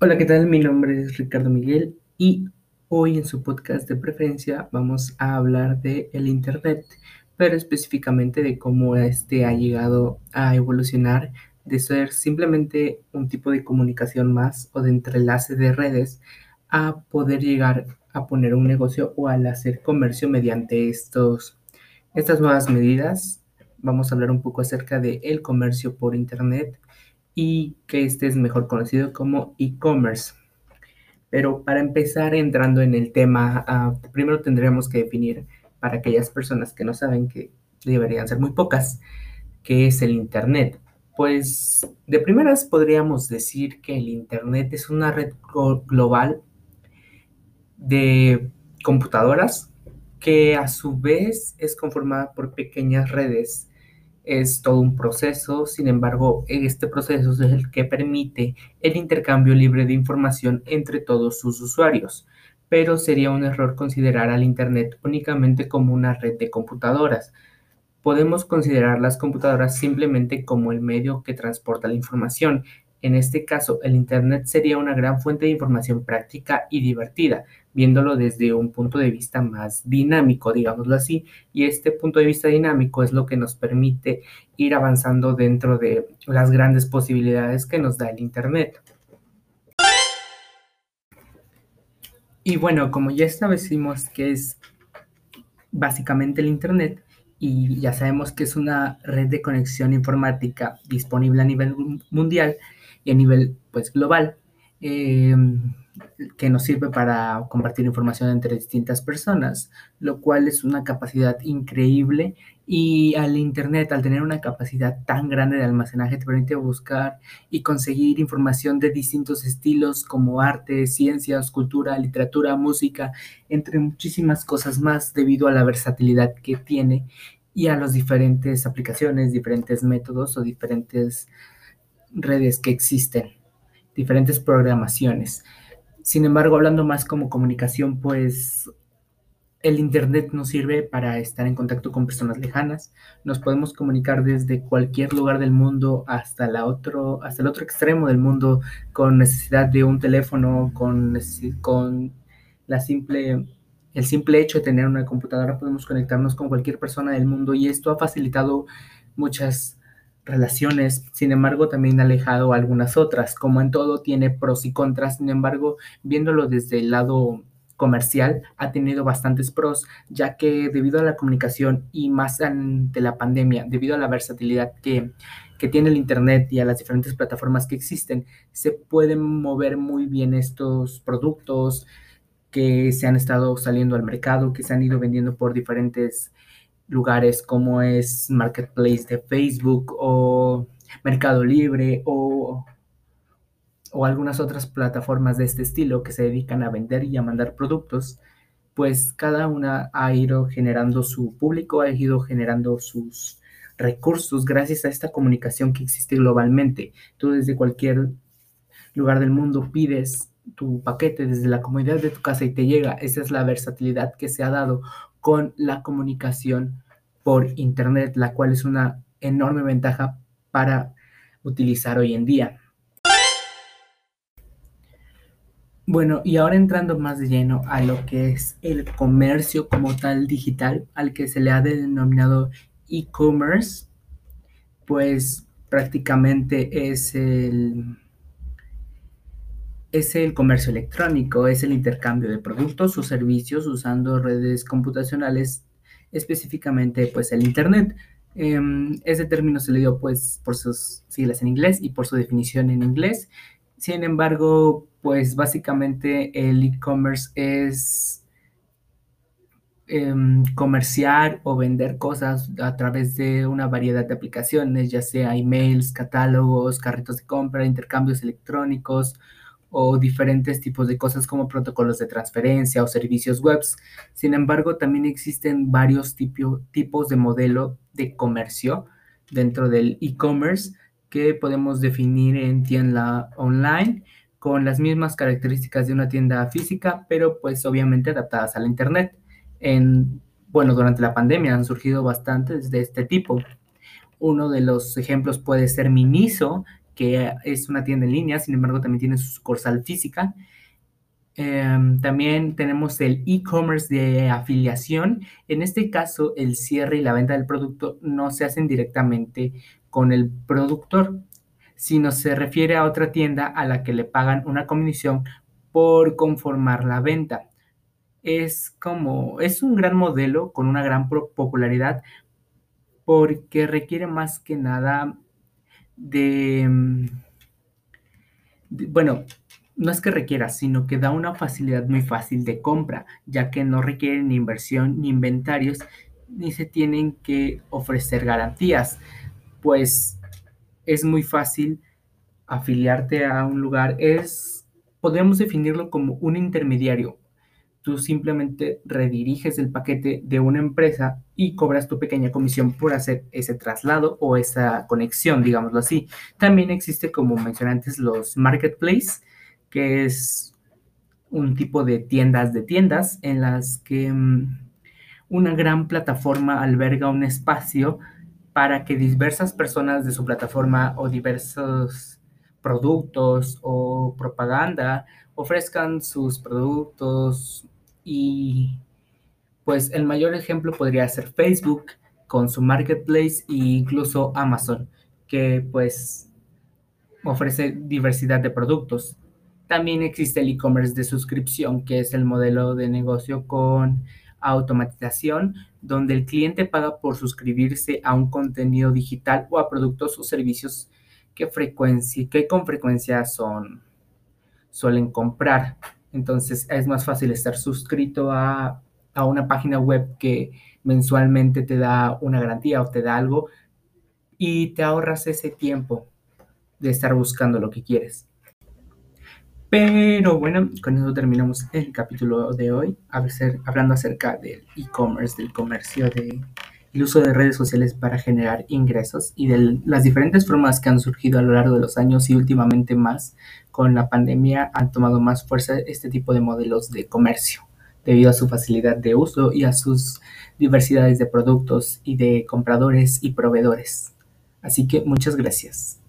Hola, ¿qué tal? Mi nombre es Ricardo Miguel y hoy en su podcast de preferencia vamos a hablar de el Internet, pero específicamente de cómo este ha llegado a evolucionar de ser simplemente un tipo de comunicación más o de entrelace de redes a poder llegar a poner un negocio o al hacer comercio mediante estos, estas nuevas medidas. Vamos a hablar un poco acerca de el comercio por Internet y que este es mejor conocido como e-commerce. Pero para empezar entrando en el tema, uh, primero tendríamos que definir para aquellas personas que no saben que deberían ser muy pocas, qué es el Internet. Pues de primeras podríamos decir que el Internet es una red global de computadoras que a su vez es conformada por pequeñas redes es todo un proceso, sin embargo, este proceso es el que permite el intercambio libre de información entre todos sus usuarios, pero sería un error considerar al Internet únicamente como una red de computadoras. Podemos considerar las computadoras simplemente como el medio que transporta la información. En este caso, el Internet sería una gran fuente de información práctica y divertida, viéndolo desde un punto de vista más dinámico, digámoslo así, y este punto de vista dinámico es lo que nos permite ir avanzando dentro de las grandes posibilidades que nos da el Internet. Y bueno, como ya establecimos que es básicamente el Internet, y ya sabemos que es una red de conexión informática disponible a nivel mundial y a nivel pues global, eh, que nos sirve para compartir información entre distintas personas, lo cual es una capacidad increíble. Y al Internet, al tener una capacidad tan grande de almacenaje, te permite buscar y conseguir información de distintos estilos como arte, ciencias, cultura, literatura, música, entre muchísimas cosas más debido a la versatilidad que tiene y a las diferentes aplicaciones, diferentes métodos o diferentes redes que existen, diferentes programaciones. Sin embargo, hablando más como comunicación, pues el Internet nos sirve para estar en contacto con personas lejanas. Nos podemos comunicar desde cualquier lugar del mundo hasta, la otro, hasta el otro extremo del mundo con necesidad de un teléfono, con, con la simple, el simple hecho de tener una computadora. Podemos conectarnos con cualquier persona del mundo y esto ha facilitado muchas relaciones, sin embargo también ha alejado algunas otras, como en todo tiene pros y contras, sin embargo, viéndolo desde el lado comercial ha tenido bastantes pros, ya que debido a la comunicación y más ante la pandemia, debido a la versatilidad que, que tiene el Internet y a las diferentes plataformas que existen, se pueden mover muy bien estos productos que se han estado saliendo al mercado, que se han ido vendiendo por diferentes lugares como es Marketplace de Facebook o Mercado Libre o, o algunas otras plataformas de este estilo que se dedican a vender y a mandar productos, pues cada una ha ido generando su público, ha ido generando sus recursos gracias a esta comunicación que existe globalmente. Tú desde cualquier lugar del mundo pides tu paquete desde la comodidad de tu casa y te llega. Esa es la versatilidad que se ha dado con la comunicación por Internet, la cual es una enorme ventaja para utilizar hoy en día. Bueno, y ahora entrando más de lleno a lo que es el comercio como tal digital, al que se le ha denominado e-commerce, pues prácticamente es el, es el comercio electrónico, es el intercambio de productos o servicios usando redes computacionales, específicamente pues el Internet. Em, ese término se le dio pues por sus siglas en inglés y por su definición en inglés. Sin embargo, pues básicamente el e-commerce es em, comerciar o vender cosas a través de una variedad de aplicaciones, ya sea emails, catálogos, carritos de compra, intercambios electrónicos o diferentes tipos de cosas como protocolos de transferencia o servicios web. Sin embargo, también existen varios tipos de modelo de comercio dentro del e-commerce que podemos definir en tienda online con las mismas características de una tienda física, pero pues obviamente adaptadas a la internet. En, bueno, durante la pandemia han surgido bastantes de este tipo. Uno de los ejemplos puede ser Miniso, que es una tienda en línea, sin embargo también tiene su sucursal física. Em, también tenemos el e-commerce de afiliación. En este caso, el cierre y la venta del producto no se hacen directamente con el productor, sino se refiere a otra tienda a la que le pagan una comisión por conformar la venta. Es como, es un gran modelo con una gran popularidad porque requiere más que nada de, bueno, no es que requiera, sino que da una facilidad muy fácil de compra, ya que no requieren ni inversión ni inventarios, ni se tienen que ofrecer garantías, pues es muy fácil afiliarte a un lugar. Es, podemos definirlo como un intermediario, tú simplemente rediriges el paquete de una empresa y cobras tu pequeña comisión por hacer ese traslado o esa conexión, digámoslo así. También existe, como mencioné antes, los marketplaces, que es un tipo de tiendas de tiendas en las que mm, una gran plataforma alberga un espacio para que diversas personas de su plataforma o diversos productos o propaganda ofrezcan sus productos, y pues el mayor ejemplo podría ser Facebook con su marketplace e incluso Amazon, que pues ofrece diversidad de productos. También existe el e-commerce de suscripción, que es el modelo de negocio con automatización, donde el cliente paga por suscribirse a un contenido digital o a productos o servicios que, frecuencia, que con frecuencia son, suelen comprar. Entonces es más fácil estar suscrito a, una página web que mensualmente te da una garantía o te da algo y te ahorras ese tiempo de estar buscando lo que quieres. Pero bueno, con eso terminamos el capítulo de hoy, hablando acerca del e-commerce, del comercio, del uso de redes sociales para generar ingresos y de las diferentes formas que han surgido a lo largo de los años y últimamente más con la pandemia han tomado más fuerza este tipo de modelos de comercio debido a su facilidad de uso y a sus diversidades de productos y de compradores y proveedores. Así que muchas gracias.